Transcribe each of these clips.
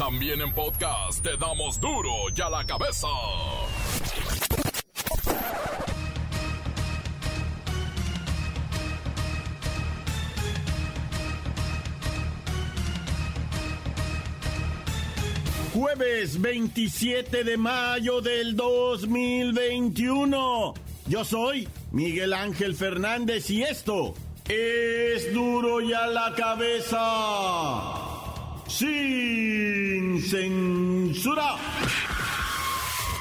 También en podcast te damos duro y a la cabeza. Jueves 27 de mayo del 2021. Yo soy Miguel Ángel Fernández y esto es duro y a la cabeza. Sin censura.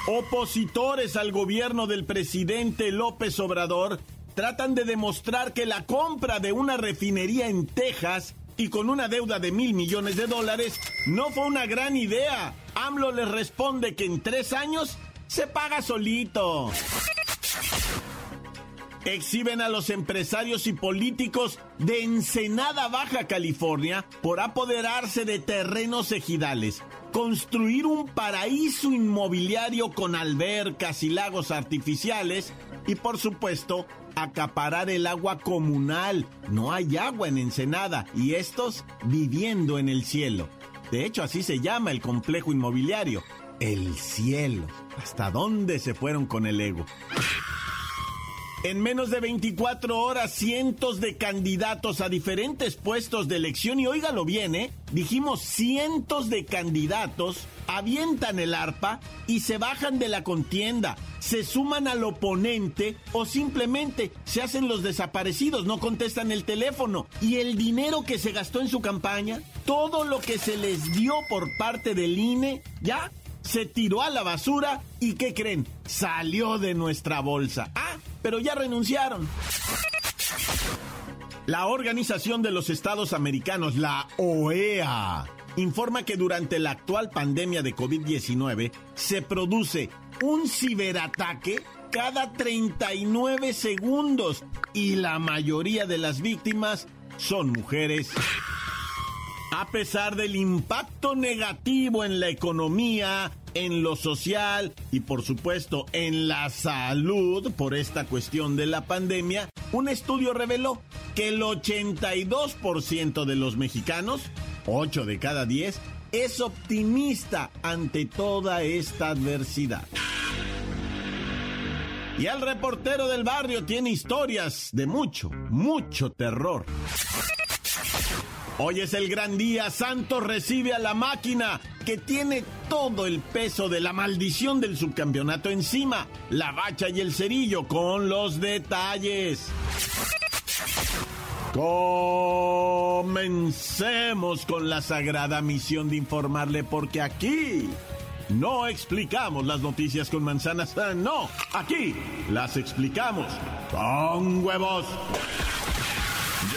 Opositores al gobierno del presidente López Obrador tratan de demostrar que la compra de una refinería en Texas y con una deuda de mil millones de dólares, no fue una gran idea. AMLO les responde que en tres años se paga solito. Exhiben a los empresarios y políticos de Ensenada, Baja California, por apoderarse de terrenos ejidales, construir un paraíso inmobiliario con albercas y lagos artificiales y, por supuesto, acaparar el agua comunal. No hay agua en Ensenada y estos viviendo en el cielo. De hecho, así se llama el complejo inmobiliario. El cielo. ¿Hasta dónde se fueron con el ego? En menos de 24 horas, cientos de candidatos a diferentes puestos de elección, y óigalo bien, ¿eh? Dijimos cientos de candidatos avientan el arpa y se bajan de la contienda, se suman al oponente o simplemente se hacen los desaparecidos, no contestan el teléfono. Y el dinero que se gastó en su campaña, todo lo que se les dio por parte del INE, ya se tiró a la basura y ¿qué creen? Salió de nuestra bolsa. Ah, pero ya renunciaron. La Organización de los Estados Americanos, la OEA, informa que durante la actual pandemia de COVID-19 se produce un ciberataque cada 39 segundos y la mayoría de las víctimas son mujeres. A pesar del impacto negativo en la economía, en lo social y por supuesto en la salud por esta cuestión de la pandemia, un estudio reveló que el 82% de los mexicanos, 8 de cada 10, es optimista ante toda esta adversidad. Y el reportero del barrio tiene historias de mucho, mucho terror. Hoy es el gran día, Santos recibe a la máquina que tiene todo el peso de la maldición del subcampeonato encima, la bacha y el cerillo con los detalles. Comencemos con la sagrada misión de informarle porque aquí no explicamos las noticias con manzanas, no, aquí las explicamos con huevos.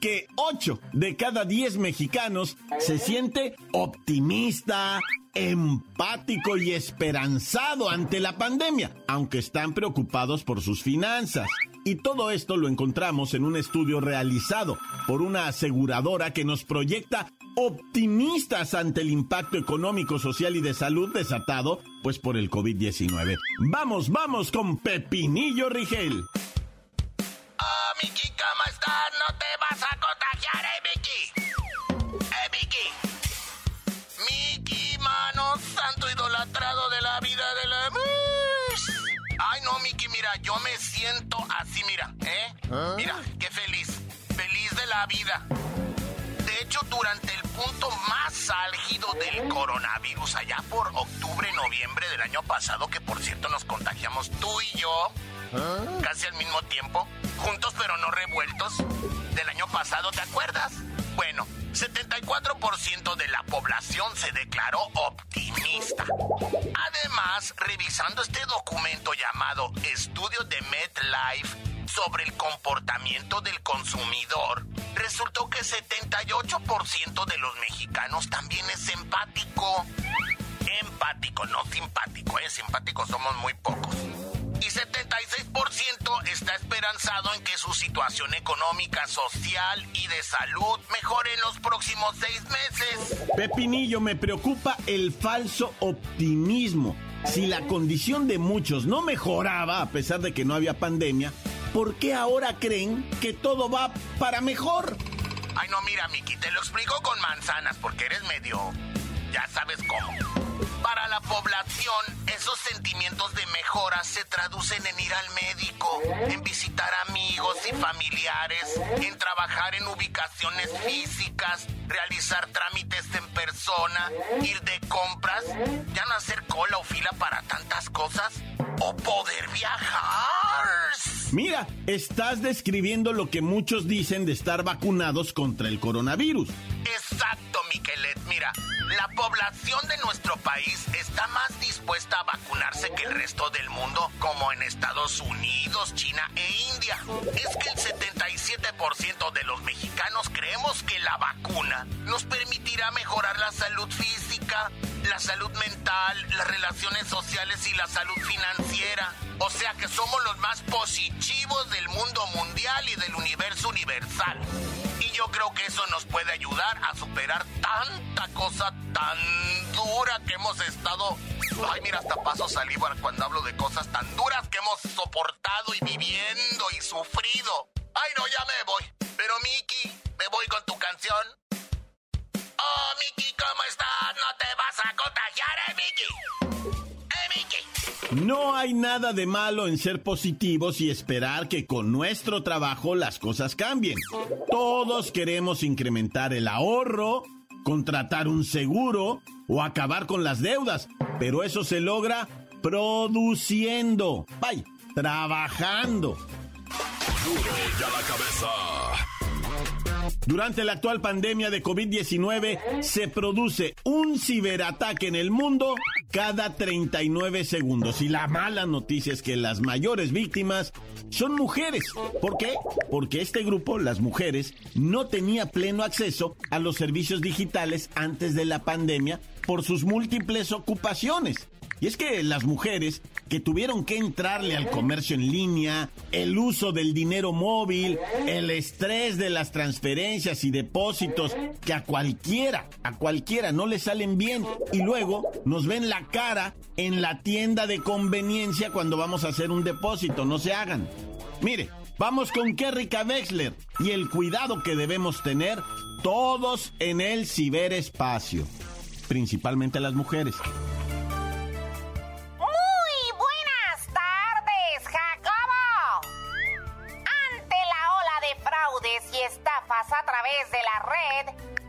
que 8 de cada 10 mexicanos se siente optimista, empático y esperanzado ante la pandemia, aunque están preocupados por sus finanzas. Y todo esto lo encontramos en un estudio realizado por una aseguradora que nos proyecta optimistas ante el impacto económico, social y de salud desatado, pues por el COVID-19. Vamos, vamos con Pepinillo Rigel. Oh, Miki, ¿cómo estás? No te vas a contagiar, eh, Miki. Eh, Miki. Miki, mano santo idolatrado de la vida de la... Ay, no, Miki, mira, yo me siento así, mira, ¿eh? Mira, qué feliz. Feliz de la vida. De hecho, durante el punto más álgido del coronavirus, allá por octubre, noviembre del año pasado, que por cierto nos contagiamos tú y yo, casi al mismo tiempo, juntos pero no revueltos, del año pasado, ¿te acuerdas? Bueno, 74% de la población se declaró optimista. Además, revisando este documento llamado Estudio de MedLife sobre el comportamiento del consumidor, resultó que 78% de los mexicanos también es empático. Empático no simpático, ¿eh? Simpáticos somos muy pocos. Y 76% está esperanzado en que su situación económica, social y de salud mejore en los próximos seis meses. Pepinillo, me preocupa el falso optimismo. Si la condición de muchos no mejoraba a pesar de que no había pandemia, ¿por qué ahora creen que todo va para mejor? Ay, no, mira, Miki, te lo explico con manzanas porque eres medio... ya sabes cómo. Para la población, esos sentimientos de mejora se traducen en ir al médico, en visitar amigos y familiares, en trabajar en ubicaciones físicas, realizar trámites en persona, ir de compras, ya no hacer cola o fila para tantas cosas, o poder viajar. Mira, estás describiendo lo que muchos dicen de estar vacunados contra el coronavirus. Exacto, Miquelet. Mira, la población de nuestro país está más dispuesta a vacunarse que el resto del mundo, como en Estados Unidos, China e India. Es que el 77% de los mexicanos creemos que la vacuna nos permitirá mejorar la salud física, la salud mental, las relaciones sociales y la salud financiera. O sea que somos los más positivos del mundo mundial y del universo universal. Y yo creo que eso nos puede ayudar a superar tanta cosa tan dura que hemos estado. Ay, mira, hasta paso saliva cuando hablo de cosas tan duras que hemos soportado y viviendo y sufrido. Ay, no, ya me voy. Pero Miki, me voy con tu canción. Oh, Miki, ¿cómo estás? No te vas a contagiar, eh, Miki. Eh, Miki. No hay nada de malo en ser positivos y esperar que con nuestro trabajo las cosas cambien. Todos queremos incrementar el ahorro, contratar un seguro o acabar con las deudas, pero eso se logra produciendo, vaya, trabajando. Duro ya la cabeza. Durante la actual pandemia de COVID-19 se produce un ciberataque en el mundo cada 39 segundos. Y la mala noticia es que las mayores víctimas son mujeres. ¿Por qué? Porque este grupo, las mujeres, no tenía pleno acceso a los servicios digitales antes de la pandemia por sus múltiples ocupaciones. Y es que las mujeres que tuvieron que entrarle al comercio en línea, el uso del dinero móvil, el estrés de las transferencias y depósitos que a cualquiera, a cualquiera no le salen bien y luego nos ven la cara en la tienda de conveniencia cuando vamos a hacer un depósito, no se hagan. Mire, vamos con Kerrika Wexler y el cuidado que debemos tener todos en el ciberespacio, principalmente las mujeres. Estafas a través de la red,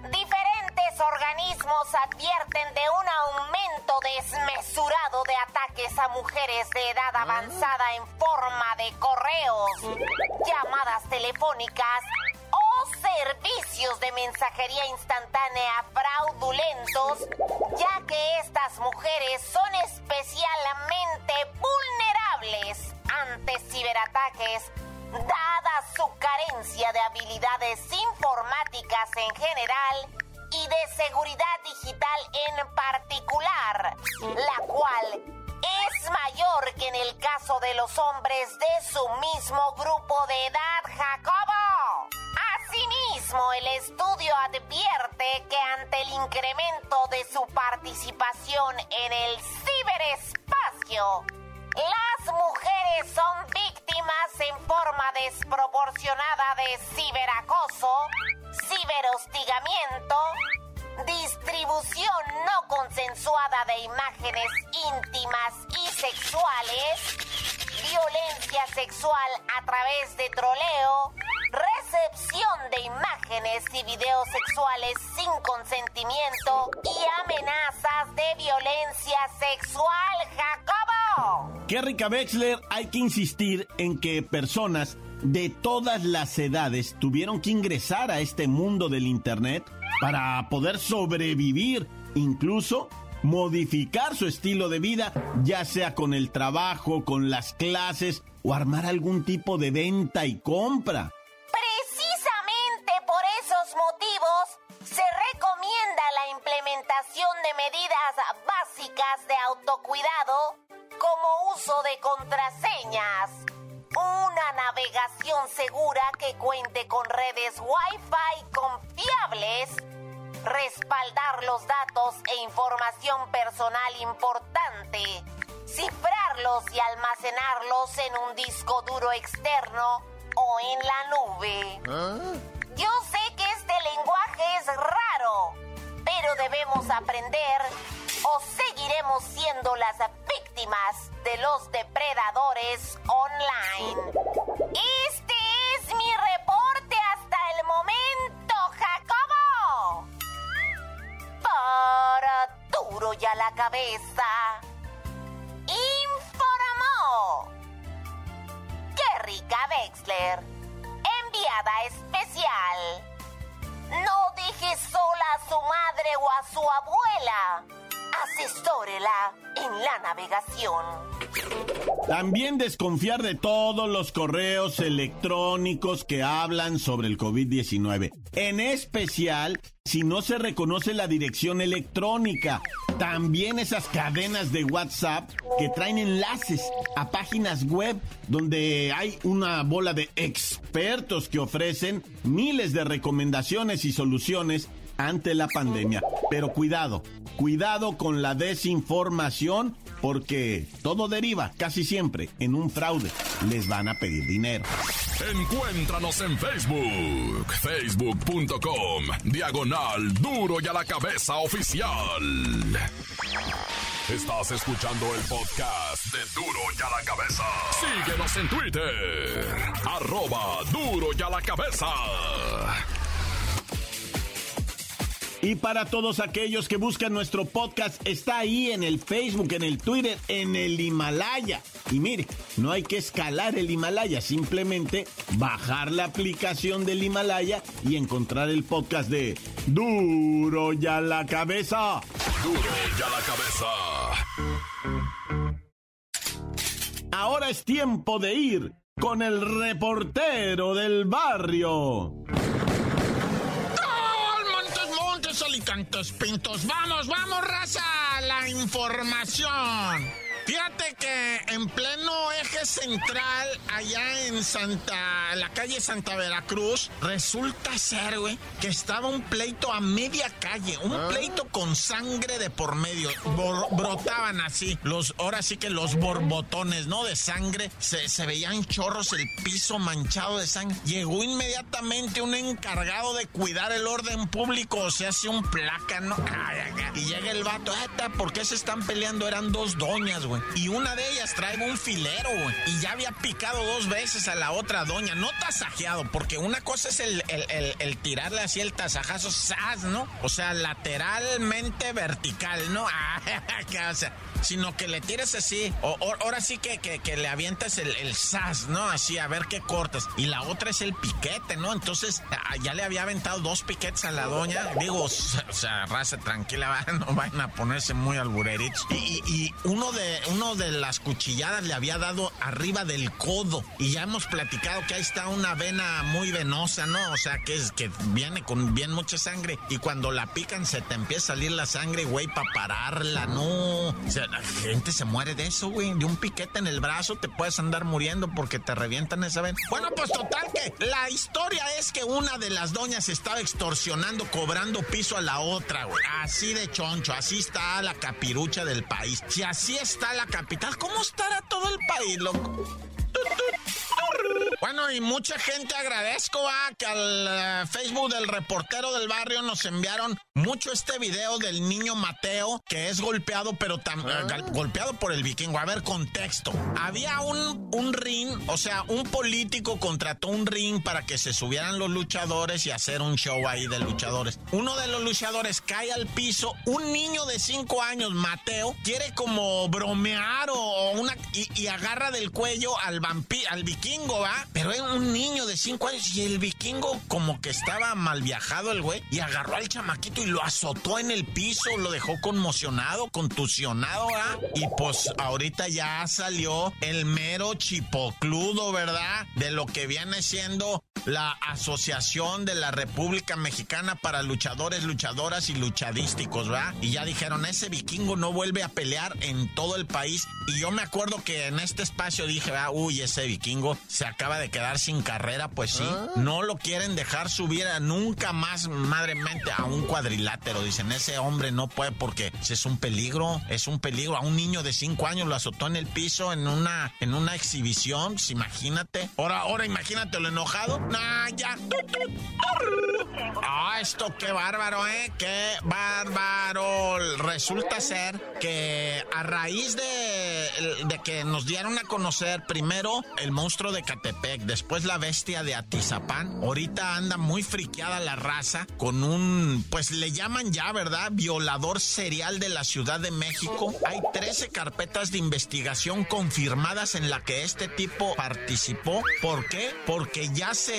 diferentes organismos advierten de un aumento desmesurado de ataques a mujeres de edad avanzada en forma de correos, llamadas telefónicas o servicios de mensajería instantánea fraudulentos, ya que estas mujeres son especialmente vulnerables ante ciberataques, dada su carencia de habilidades informáticas en general y de seguridad digital en particular, la cual es mayor que en el caso de los hombres de su mismo grupo de edad, Jacobo. Asimismo, el estudio advierte que ante el incremento de su participación en el ciberespacio, las mujeres son en forma desproporcionada de ciberacoso, ciberhostigamiento, distribución no consensuada de imágenes íntimas y sexuales, violencia sexual a través de troleo, recepción de imágenes y videos sexuales sin consentimiento y amenazas de violencia sexual, Jacobo. Kerrika Wexler, hay que insistir en que personas de todas las edades tuvieron que ingresar a este mundo del Internet para poder sobrevivir, incluso modificar su estilo de vida, ya sea con el trabajo, con las clases o armar algún tipo de venta y compra. De autocuidado como uso de contraseñas, una navegación segura que cuente con redes Wi-Fi confiables, respaldar los datos e información personal importante, cifrarlos y almacenarlos en un disco duro externo o en la nube. ¿Ah? Yo sé que este lenguaje es raro, pero debemos aprender seguiremos siendo las víctimas de los depredadores online. Este es mi reporte hasta el momento, Jacobo. Para duro ya la cabeza. Informó. Rica Wexler. Enviada especial. No deje sola a su madre o a su abuela. Asesórela en la navegación. También desconfiar de todos los correos electrónicos que hablan sobre el COVID-19. En especial si no se reconoce la dirección electrónica. También esas cadenas de WhatsApp que traen enlaces a páginas web donde hay una bola de expertos que ofrecen miles de recomendaciones y soluciones ante la pandemia. Pero cuidado, cuidado con la desinformación porque todo deriva casi siempre en un fraude. Les van a pedir dinero. Encuéntranos en Facebook, facebook.com, diagonal duro y a la cabeza oficial. Estás escuchando el podcast de Duro y a la cabeza. Síguenos en Twitter, arroba duro y a la cabeza. Y para todos aquellos que buscan nuestro podcast, está ahí en el Facebook, en el Twitter, en el Himalaya. Y mire, no hay que escalar el Himalaya, simplemente bajar la aplicación del Himalaya y encontrar el podcast de Duro ya la cabeza. Duro ya la cabeza. Ahora es tiempo de ir con el reportero del barrio. Alicantes Pintos. Vamos, vamos, raza, la información. Fíjate que en pleno eje central, allá en Santa, la calle Santa Veracruz, resulta ser, güey, que estaba un pleito a media calle, un ah. pleito con sangre de por medio. brotaban así, los, ahora sí que los borbotones, ¿no? De sangre, se, se veían chorros, el piso manchado de sangre. Llegó inmediatamente un encargado de cuidar el orden público, o sea, hace un placa, ¿no? Y llega el vato, ¿por qué se están peleando? Eran dos doñas, güey. Y una de ellas trae un filero, güey. Y ya había picado dos veces a la otra doña. No tasajeado, porque una cosa es el, el, tirarle así el tasajazo, ¡zas! ¿no? O sea, lateralmente vertical, ¿no? Ah, o sea, sino que le tires así. O, ahora sí que, que, le avientas el, sas, ¿no? Así, a ver qué cortas. Y la otra es el piquete, ¿no? Entonces, ah, ya le había aventado dos piquetes a la doña. Digo, o sea, raza tranquila, no vayan a ponerse muy albureritos. Y, y, uno de uno de las cuchilladas le había dado arriba del codo. Y ya hemos platicado que ahí está una vena muy venosa, ¿no? O sea, que es que viene con bien mucha sangre. Y cuando la pican se te empieza a salir la sangre, güey, para pararla, ¿no? La gente se muere de eso, güey. De un piquete en el brazo te puedes andar muriendo porque te revientan esa vena. Bueno, pues total que la historia es que una de las doñas estaba extorsionando, cobrando piso a la otra, güey. Así de choncho, así está la capirucha del país. Si así está la capital, ¿cómo estará todo el país, loco? Bueno, y mucha gente agradezco a que al eh, Facebook del reportero del barrio nos enviaron mucho este video del niño Mateo que es golpeado, pero tan, eh, ah. golpeado por el vikingo. A ver, contexto. Había un, un ring, o sea, un político contrató un ring para que se subieran los luchadores y hacer un show ahí de luchadores. Uno de los luchadores cae al piso, un niño de 5 años, Mateo, quiere como bromear o una y, y agarra del cuello al vampiro, al vikingo, ¿va? Pero era un niño de 5 años y el vikingo como que estaba mal viajado el güey y agarró al chamaquito y lo azotó en el piso, lo dejó conmocionado, contusionado, ¿ah? Y pues ahorita ya salió el mero chipocludo, ¿verdad? De lo que viene siendo la Asociación de la República Mexicana para Luchadores, Luchadoras y Luchadísticos, ¿verdad? Y ya dijeron, ese vikingo no vuelve a pelear en todo el país. Y yo me acuerdo que en este espacio dije, ah, uy, ese vikingo se acaba de quedar sin carrera, pues sí. ¿Ah? No lo quieren dejar subir a nunca más, madremente, a un cuadrilátero. Dicen, ese hombre no puede porque es un peligro, es un peligro. A un niño de cinco años lo azotó en el piso en una, en una exhibición, pues imagínate. Ahora, ahora imagínate lo enojado. Nah, ya. Ah, esto qué bárbaro, ¿eh? Qué bárbaro. Resulta ser que a raíz de, de que nos dieron a conocer primero el monstruo de Catepec, después la bestia de Atizapán, ahorita anda muy friqueada la raza con un, pues le llaman ya, ¿verdad? Violador serial de la Ciudad de México. Hay 13 carpetas de investigación confirmadas en la que este tipo participó. ¿Por qué? Porque ya se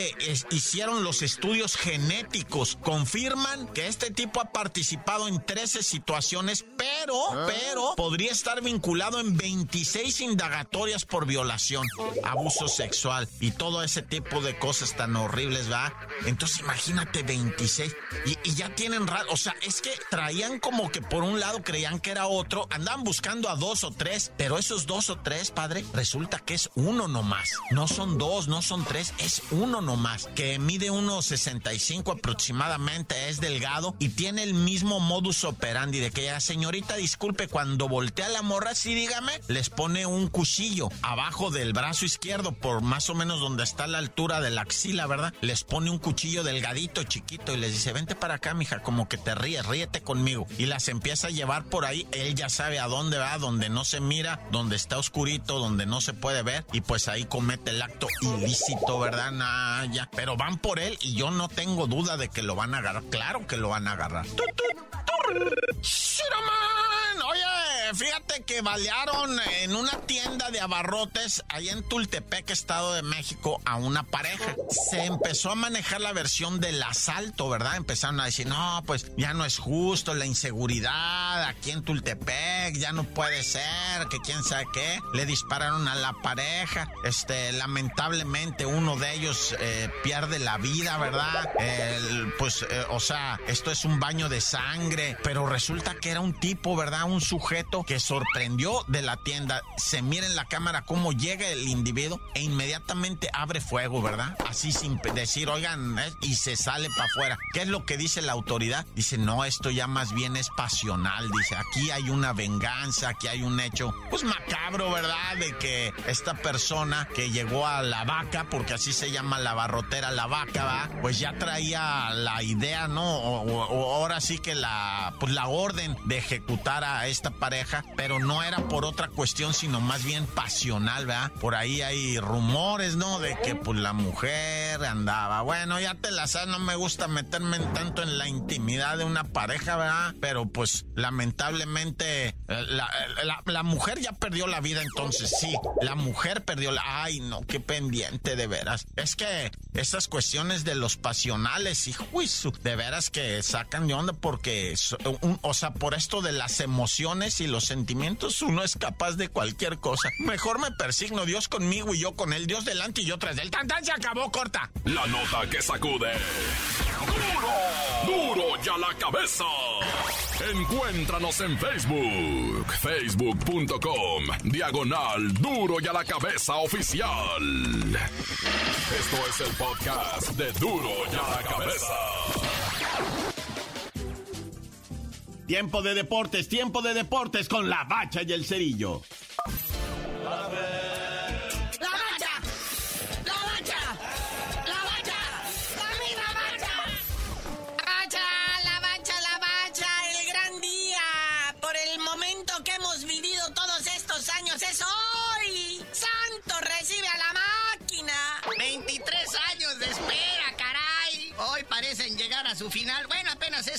hicieron los estudios genéticos. Confirman que este tipo ha participado en 13 situaciones, pero, ah. pero podría estar vinculado en 26 indagatorias por violación, abuso sexual y todo ese tipo de cosas tan horribles, ¿va? Entonces imagínate 26 y, ya tienen o sea, es que traían como que por un lado creían que era otro, andaban buscando a dos o tres, pero esos dos o tres, padre, resulta que es uno nomás. No son dos, no son tres, es uno nomás, que mide unos 65 aproximadamente, es delgado y tiene el mismo modus operandi de que ya, señorita, disculpe, cuando voltea la morra, sí, dígame, les pone un cuchillo abajo del brazo izquierdo, por más o menos donde está la altura de la axila, ¿verdad? Les pone un cuchillo delgadito, chiquito, y les dice, vente para acá, mija, como que te ríes, ríete conmigo. Y las empieza a llevar por ahí, él ya sabe a dónde va, donde no se mira, donde está oscurito, donde no se puede ver, y pues ahí comete el acto ilícito, ¿verdad? Nah, Pero van por él y yo no tengo duda de que lo van a agarrar. Claro que lo van a agarrar. Fíjate que balearon en una tienda de abarrotes ahí en Tultepec, Estado de México, a una pareja. Se empezó a manejar la versión del asalto, ¿verdad? Empezaron a decir, no, pues ya no es justo, la inseguridad aquí en Tultepec, ya no puede ser, que quién sabe qué. Le dispararon a la pareja. Este, lamentablemente uno de ellos eh, pierde la vida, ¿verdad? pues, eh, o sea, esto es un baño de sangre, pero resulta que era un tipo, ¿verdad? Un sujeto que sorprendió de la tienda. Se mira en la cámara cómo llega el individuo e inmediatamente abre fuego, ¿verdad? Así sin decir, oigan, ¿eh? y se sale para afuera. ¿Qué es lo que dice la autoridad? Dice, no, esto ya más bien es pasional. Dice, aquí hay una venganza, aquí hay un hecho, pues macabro, ¿verdad? De que esta persona que llegó a la vaca, porque así se llama la barrotera, la vaca, ¿va? Pues ya traía la idea, ¿no? O, ahora sí que la, pues la orden de ejecutar a esta pareja, pero no era por otra cuestión, sino más bien pasional, ¿verdad? Por ahí hay rumores, ¿no? De que pues la mujer andaba. Bueno, ya te la sabes, no me gusta meterme tanto en la intimidad de una pareja, ¿verdad? Pero pues lamentablemente la, la, mujer ya perdió la vida entonces, sí, la mujer perdió la... Ay, no, qué pendiente de veras. Es que esas cuestiones de los pasionales y juicio, de veras que sacan de onda porque, o sea, por esto de las emociones y los sentimientos, uno es capaz de cualquier cosa. Mejor me persigno Dios conmigo y yo con él, Dios delante y yo tras él. Tan tan se acabó, corta. La nota que sacude. ¡Duro! ¡Duro ya la cabeza! Encuéntranos en Facebook, facebook.com, diagonal Duro y a la cabeza oficial. Esto es el podcast de Duro y a la cabeza. Tiempo de deportes, tiempo de deportes con la bacha y el cerillo.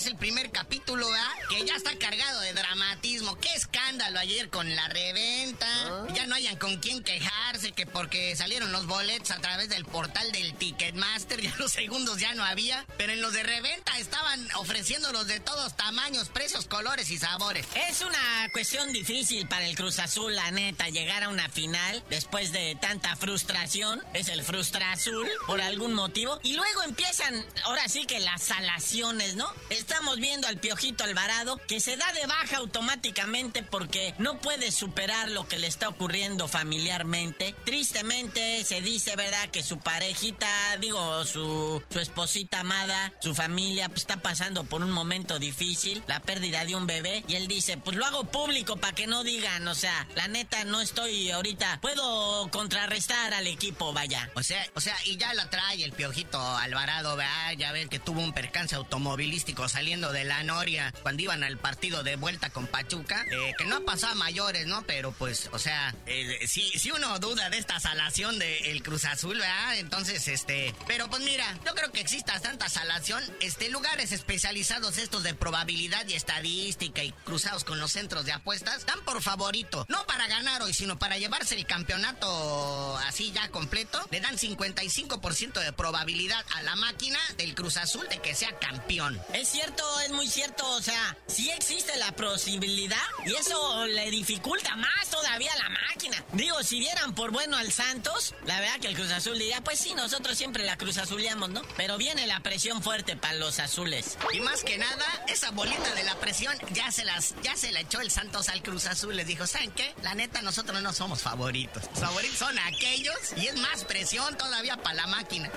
Es el primer capítulo, ¿ah? Que ya está cargado de dramatismo. Qué escándalo ayer con la reventa. ¿Ah? No hayan con quién quejarse, que porque salieron los boletos a través del portal del Ticketmaster, ya los segundos ya no había. Pero en los de reventa estaban ofreciéndolos de todos tamaños, precios, colores y sabores. Es una cuestión difícil para el Cruz Azul, la neta, llegar a una final después de tanta frustración. Es el Frustra Azul, por algún motivo. Y luego empiezan, ahora sí que las salaciones, ¿no? Estamos viendo al Piojito Alvarado que se da de baja automáticamente porque no puede superar lo que le está ocurriendo familiarmente. Tristemente se dice, ¿verdad?, que su parejita, digo, su, su esposita amada, su familia, pues está pasando por un momento difícil, la pérdida de un bebé. Y él dice, pues lo hago público para que no digan, o sea, la neta no estoy ahorita, puedo contrarrestar al equipo, vaya. O sea, o sea, y ya la trae el Piojito Alvarado, ¿verdad? Ya ven que tuvo un percance automovilístico saliendo de la Noria cuando iban al partido de vuelta con Pachuca, eh, que no ha pasado a mayores, ¿no? Pero pues, o sea, eh, si, si uno duda de esta salación del Cruz Azul, ¿verdad? Entonces, este, pero pues mira, yo creo que exista tanta salación, este, lugares especializados estos de probabilidad y estadística y cruzados con los centros de apuestas, dan por favorito, no para ganar hoy, sino para llevarse el campeonato así ya completo, le dan 55% de probabilidad a la máquina del Cruz Azul de que sea campeón. Es cierto, es muy cierto, o sea, sí existe la posibilidad y eso le dificulta más todavía a la máquina. Digo, si dieran por bueno al Santos, la verdad que el Cruz Azul diría, pues sí, nosotros siempre la Cruz Azuleamos, ¿no? Pero viene la presión fuerte para los azules. Y más que nada, esa bolita de la presión ya se las, ya se la echó el Santos al Cruz Azul. Les dijo, ¿saben qué? La neta, nosotros no somos favoritos. Los favoritos son aquellos y es más presión todavía para la máquina.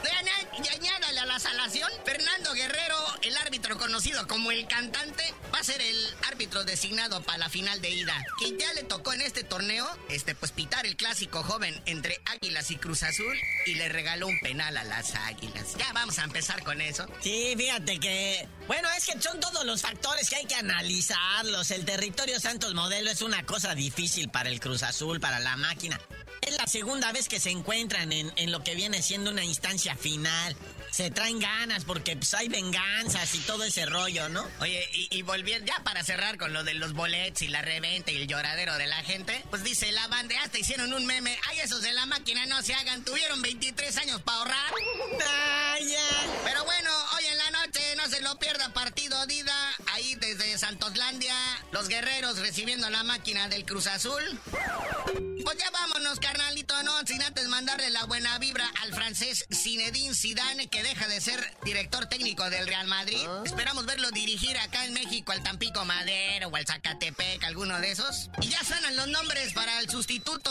Y añádale a la salación, Fernando Guerrero, el árbitro conocido como el cantante, va a ser el árbitro designado para la final de ida. Que ya le tocó en este torneo, este, pues pitar el clásico joven entre Águilas y Cruz Azul y le regaló un penal a las Águilas. Ya vamos a empezar con eso. Sí, fíjate que, bueno, es que son todos los factores que hay que analizarlos. El territorio Santos Modelo es una cosa difícil para el Cruz Azul, para la máquina. Es la segunda vez que se encuentran en, en lo que viene siendo una instancia final se traen ganas porque pues, hay venganzas y todo ese rollo, ¿no? Oye, y, y volviendo ya para cerrar con lo de los bolets y la reventa y el lloradero de la gente, pues dice la banda, hasta hicieron un meme, ay, esos de la máquina no se hagan, tuvieron 23 años para ahorrar. Ay, Pero bueno, hoy en la noche no se lo pierda partido Dida, Santoslandia, los guerreros recibiendo la máquina del Cruz Azul. Pues ya vámonos, carnalito, no, sin antes mandarle la buena vibra al francés Zinedine Zidane, que deja de ser director técnico del Real Madrid. Esperamos verlo dirigir acá en México al Tampico Madero o al Zacatepec, alguno de esos. Y ya suenan los nombres para el sustituto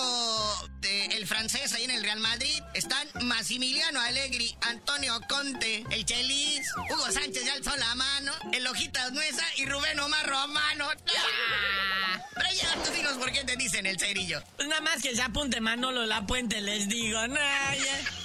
del francés ahí en el Real Madrid. Están Massimiliano Allegri, Antonio Conte, el Chelis, Hugo Sánchez ya alzó la mano, el Ojitas Nueza y Rubén Omar Romano. ¡Ah! Pero ya tú dinos por qué te dicen el cerillo. Pues nada más que se apunte Manolo La Puente, les digo. Ya.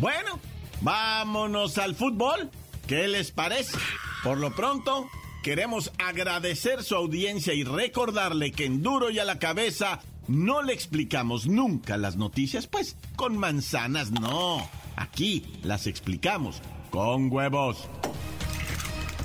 Bueno, vámonos al fútbol. ¿Qué les parece? Por lo pronto, queremos agradecer su audiencia y recordarle que en duro y a la cabeza no le explicamos nunca las noticias, pues con manzanas no. Aquí las explicamos con huevos.